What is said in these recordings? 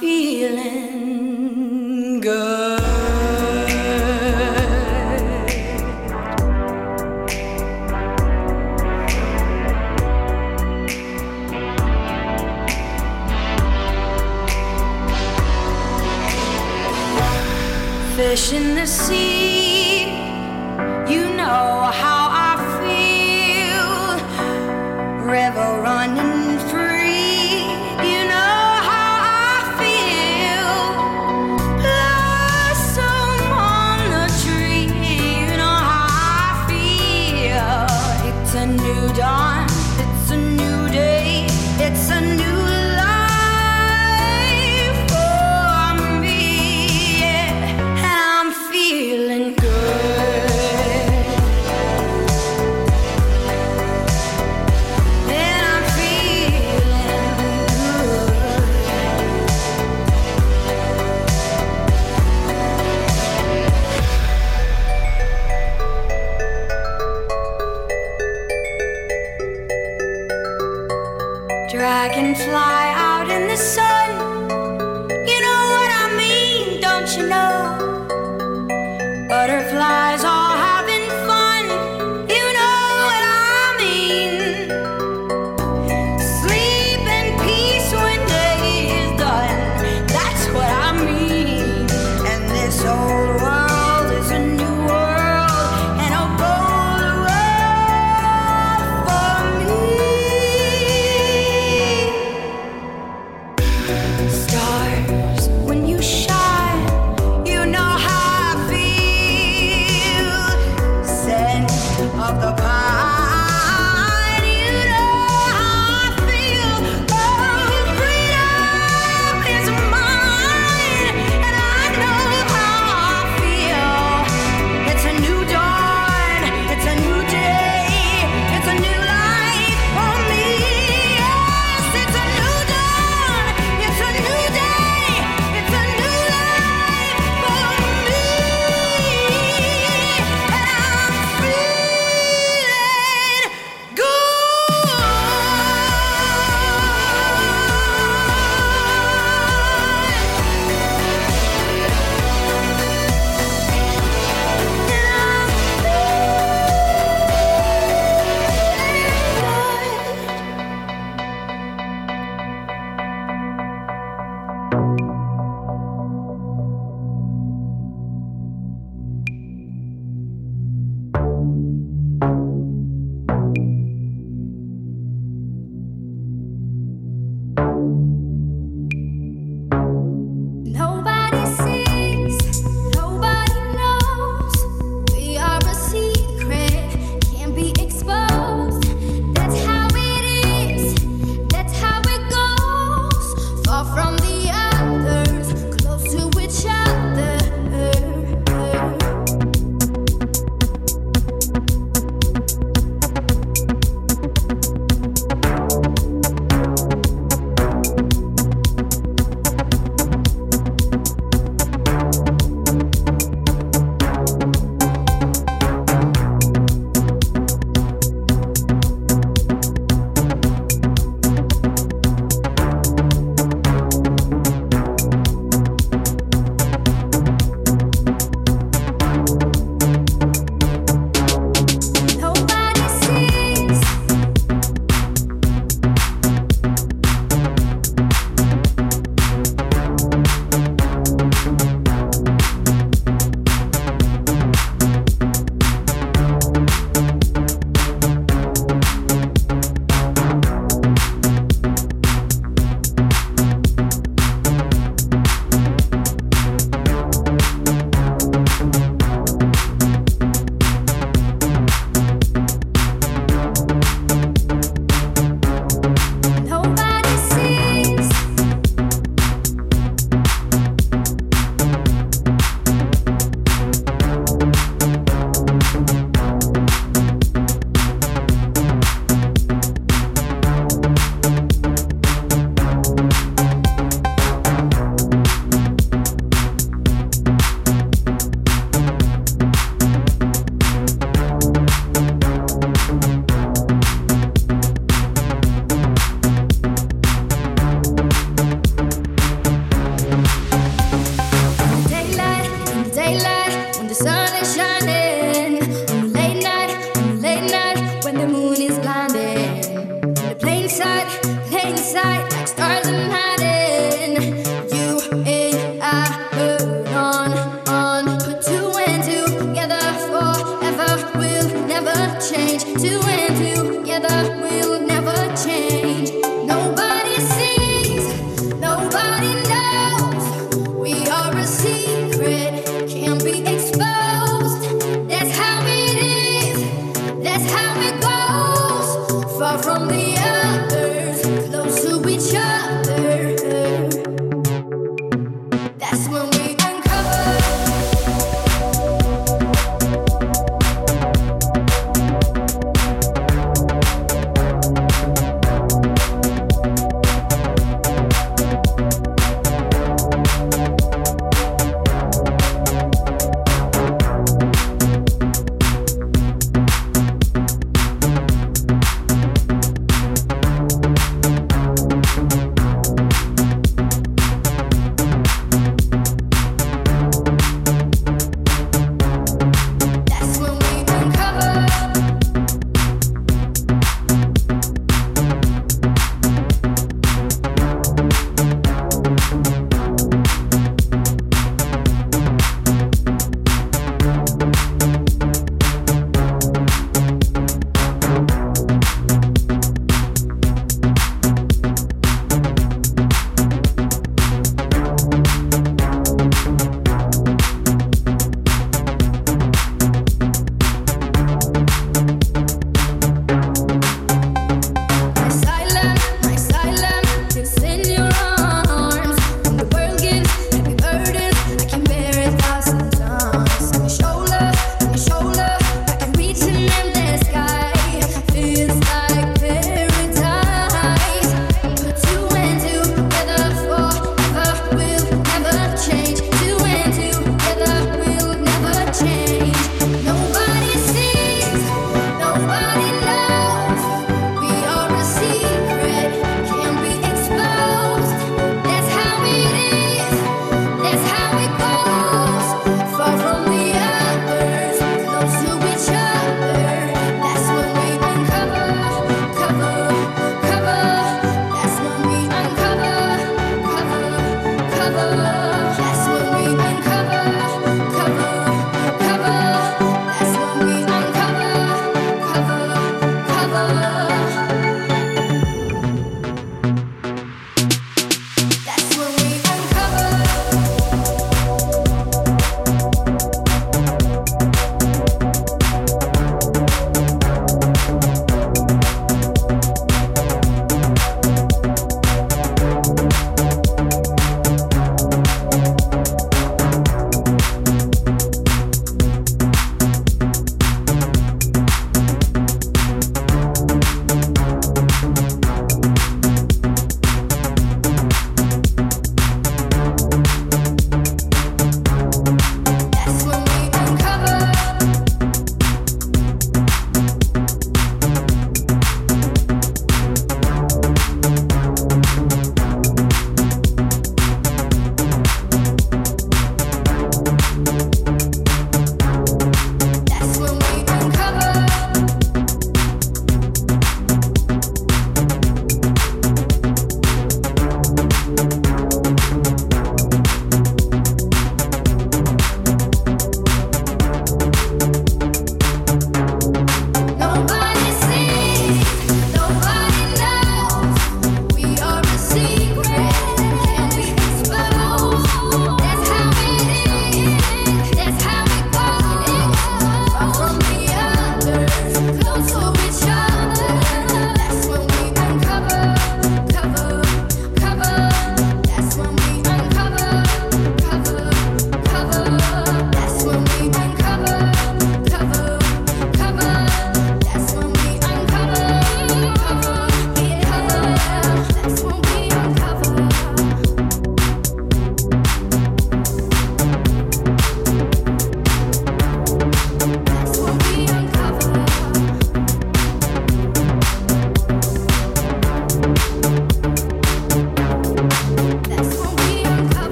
feeling. Tranquilo.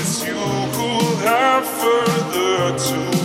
It's you who have further to.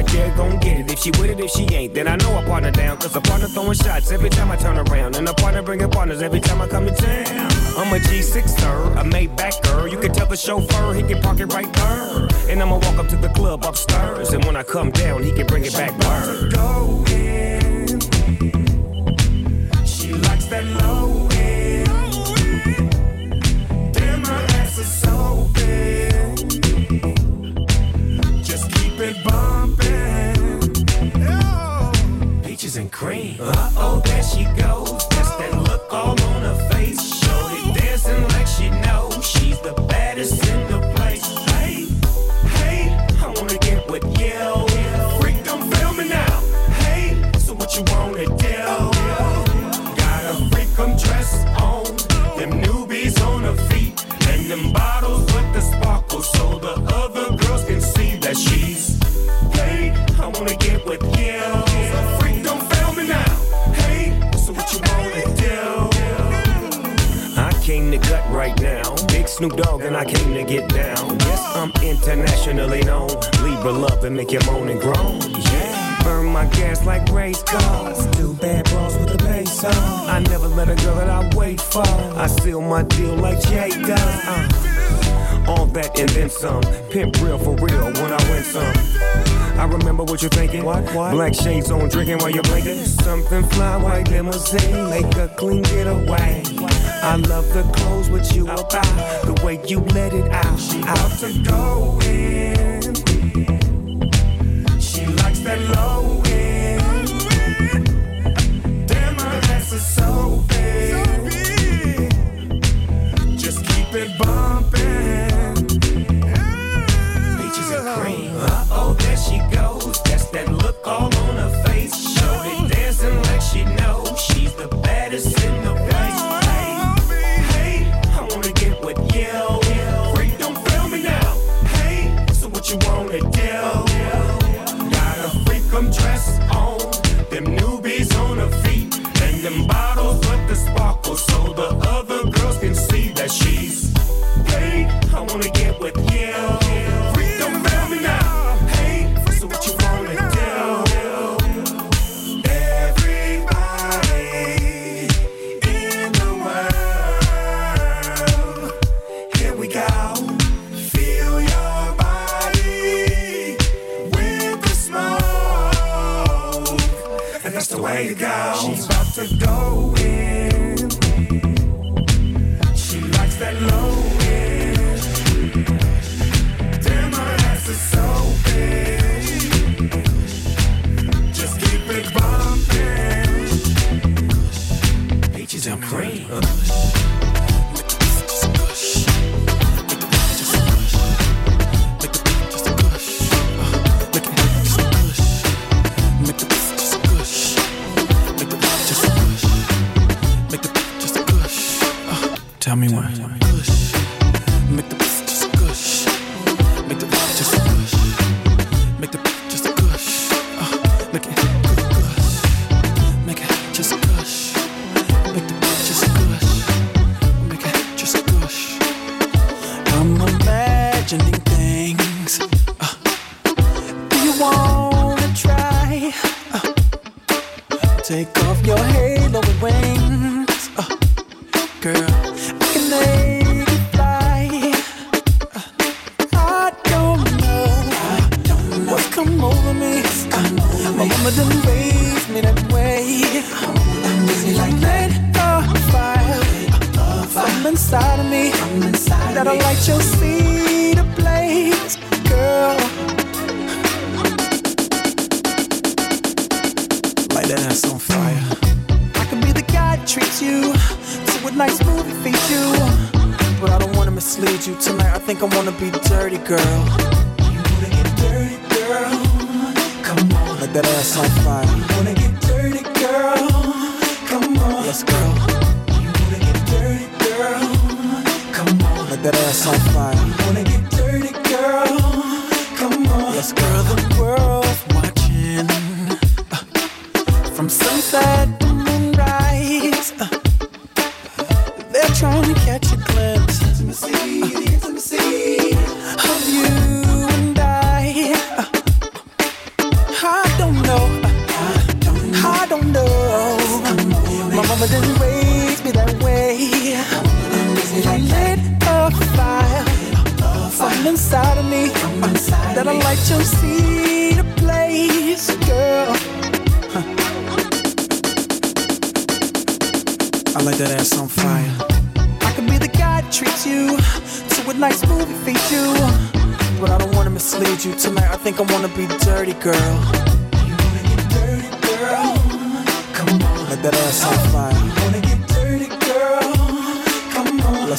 right there, gon' get it. If she with it, if she ain't, then I know I partner down. Cause a partner throwing shots every time I turn around. And a partner bringing partners every time I come to town. I'm a G6er, a Maybach You can tell the chauffeur he can park it right there. And I'ma walk up to the club upstairs. And when I come down, he can bring it back. Word. Snoop Dogg and I came to get down. Yes, I'm internationally known. Libra love and make you moan and groan. Yeah. Burn my gas like race cars. Do bad bras with the bass on. I never let a girl that I wait for. I seal my deal like Jay does. Uh. All that and then some. Pimp real for real when I win some. I remember what you're thinking. What, what? Black shades on, drinking while you're blinking. Something fly, white limousine, make a clean getaway. I love the clothes what you about, the way you let it out. She out to go in.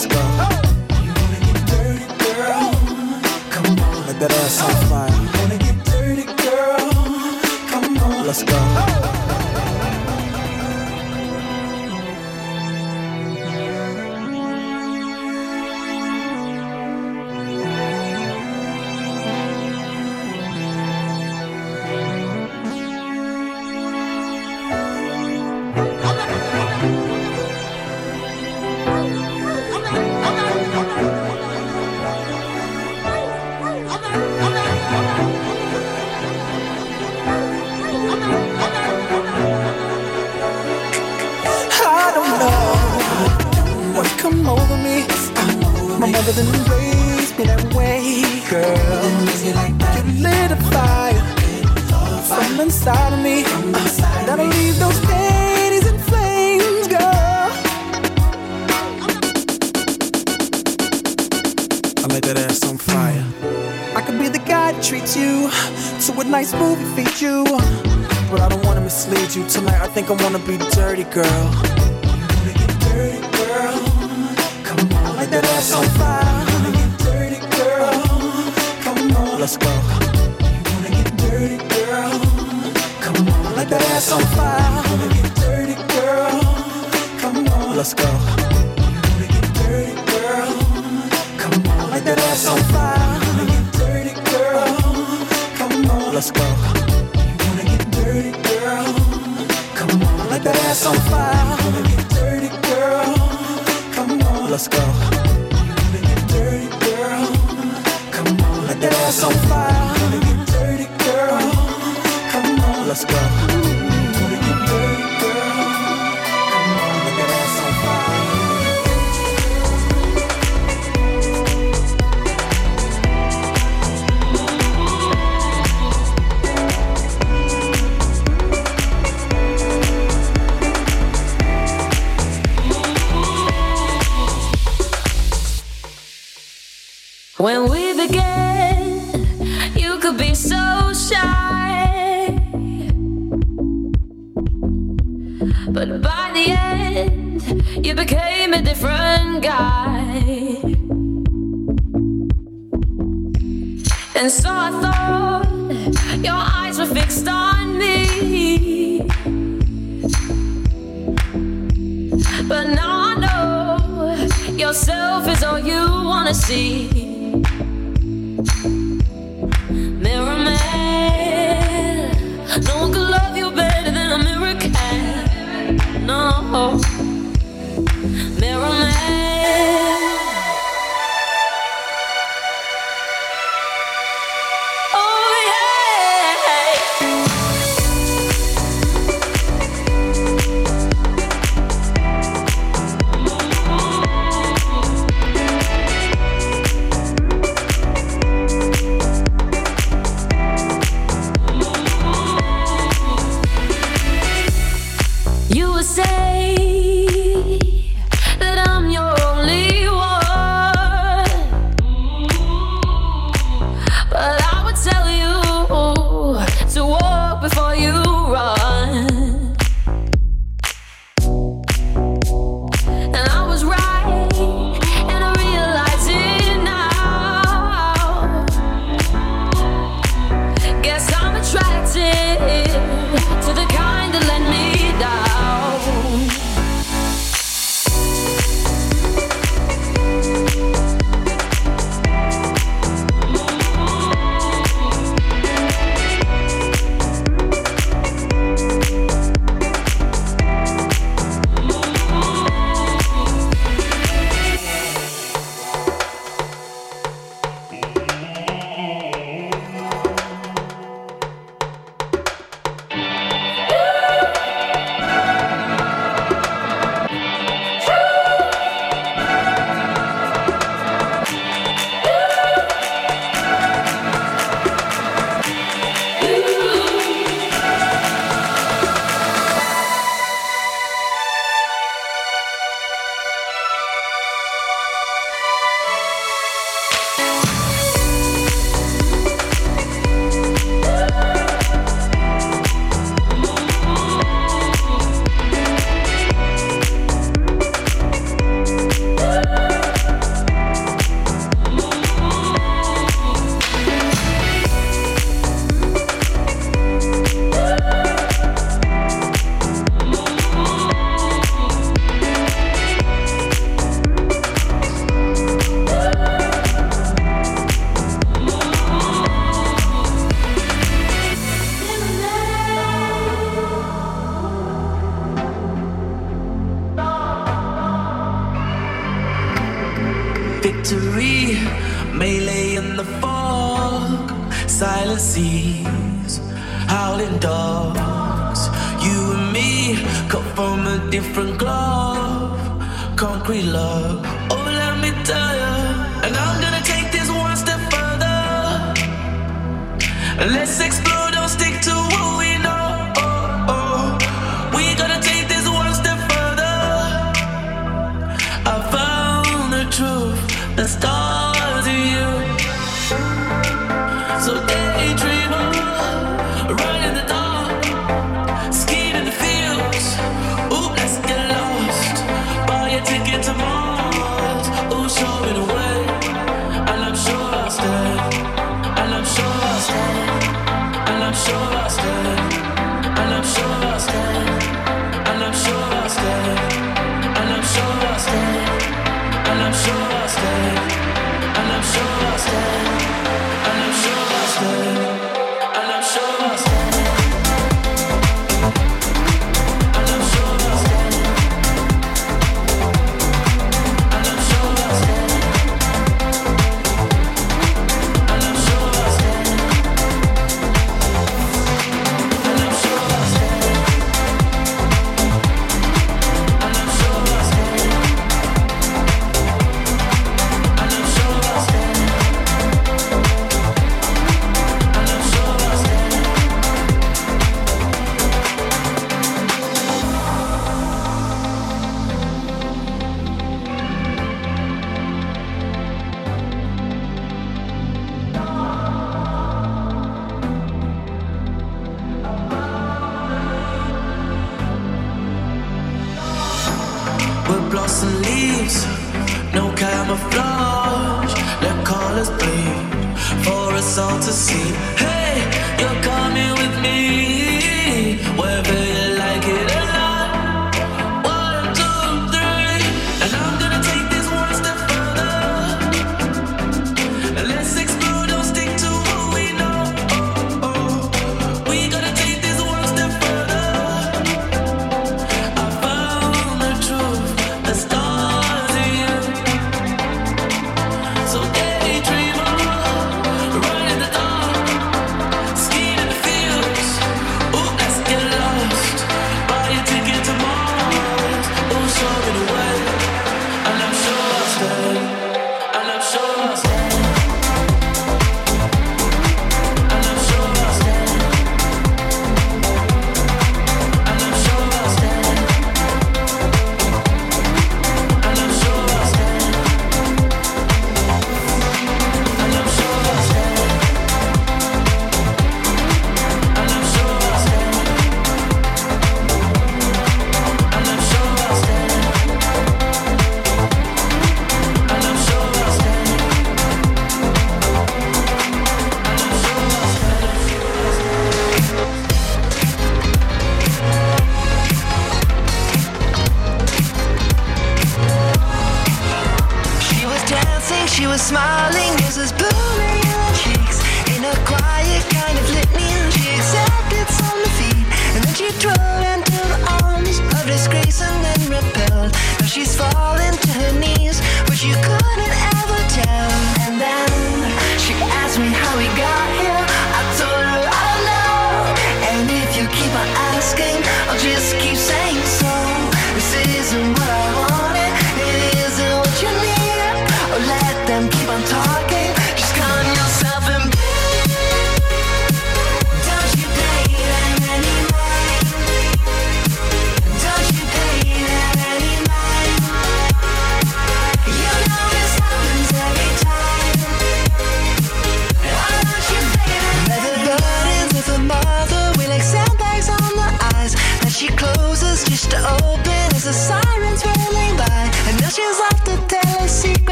let's go. Let that ass on fire. You wanna get dirty, girl? Come on, let's go.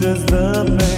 Does the pain.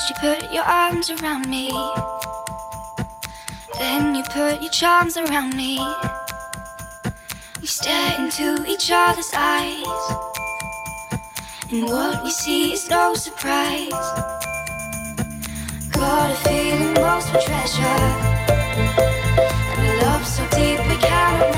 First you put your arms around me. Then you put your charms around me. We stare into each other's eyes. And what we see is no surprise. Got a feeling most for treasure. And we love so deep we can't.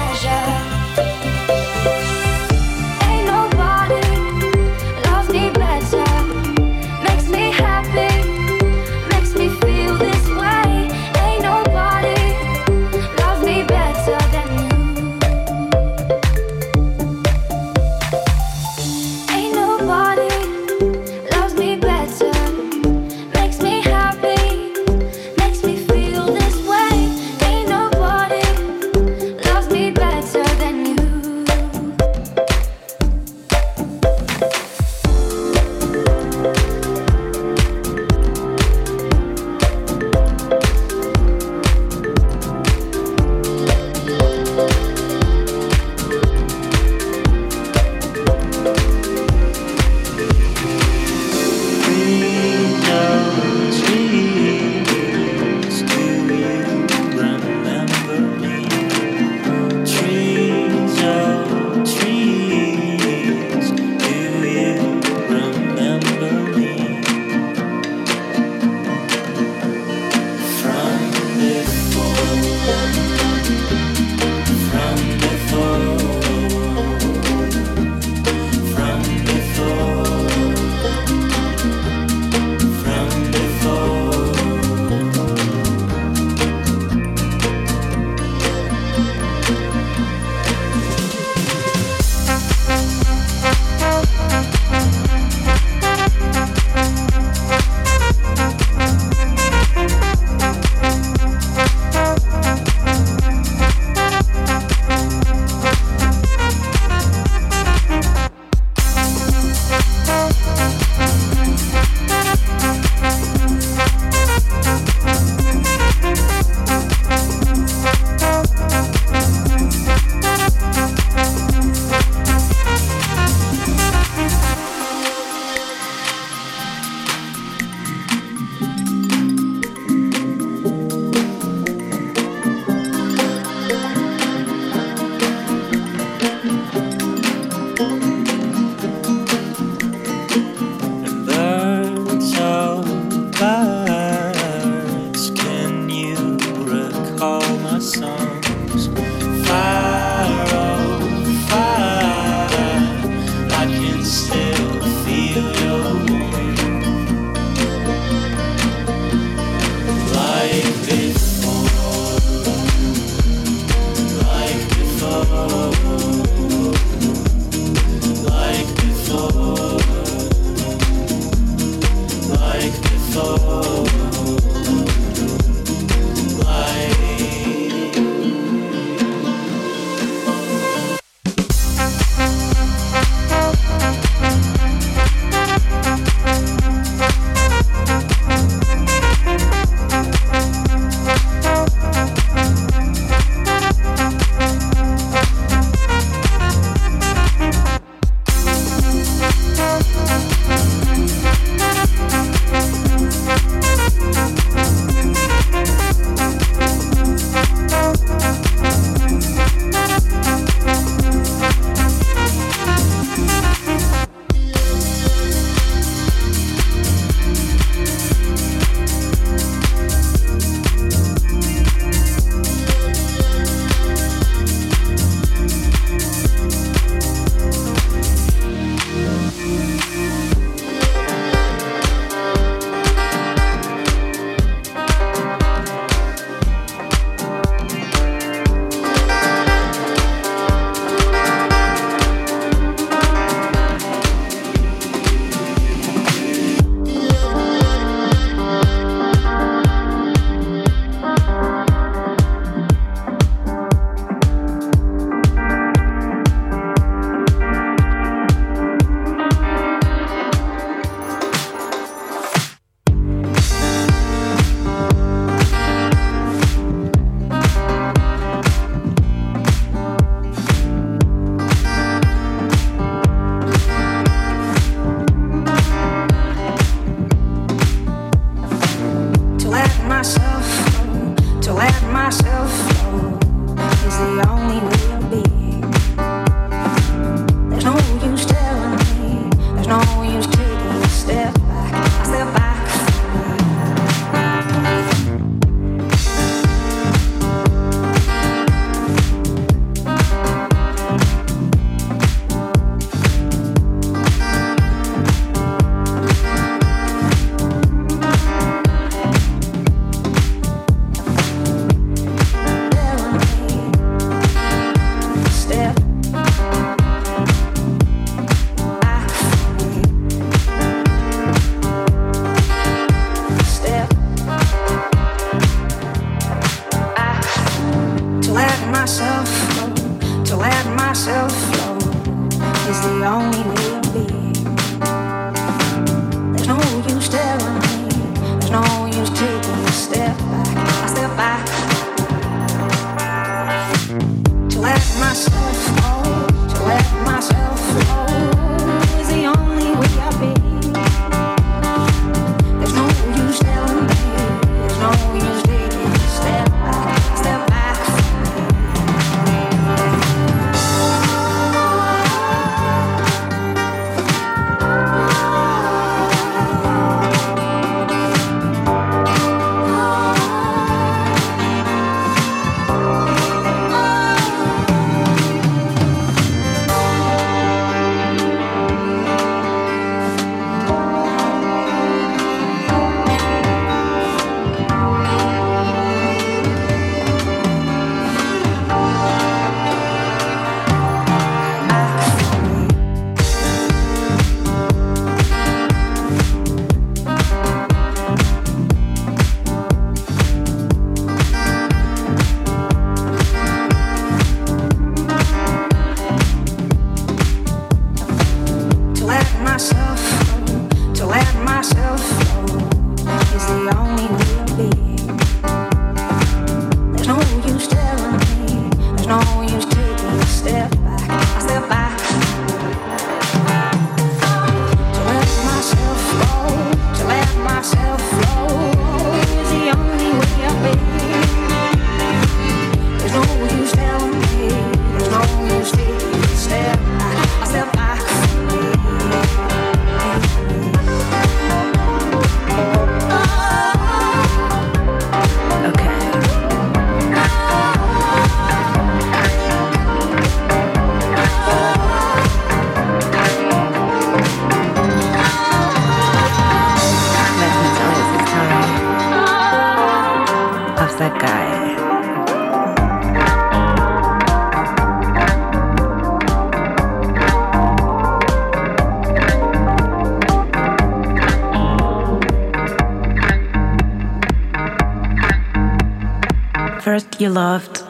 you loved.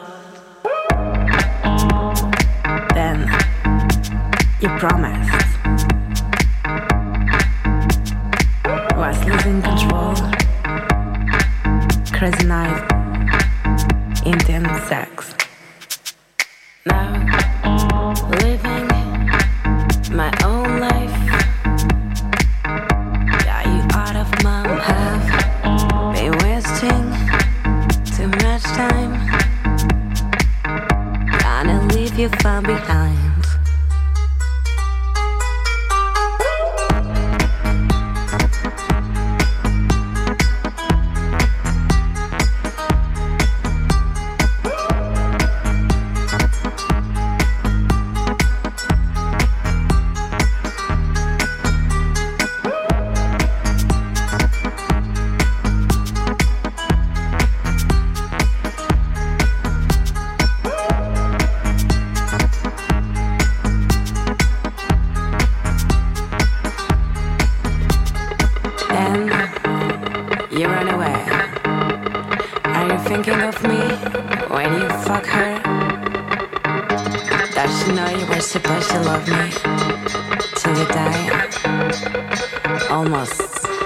of me when you fuck her? Does she know you were supposed to love me till you die? Almost.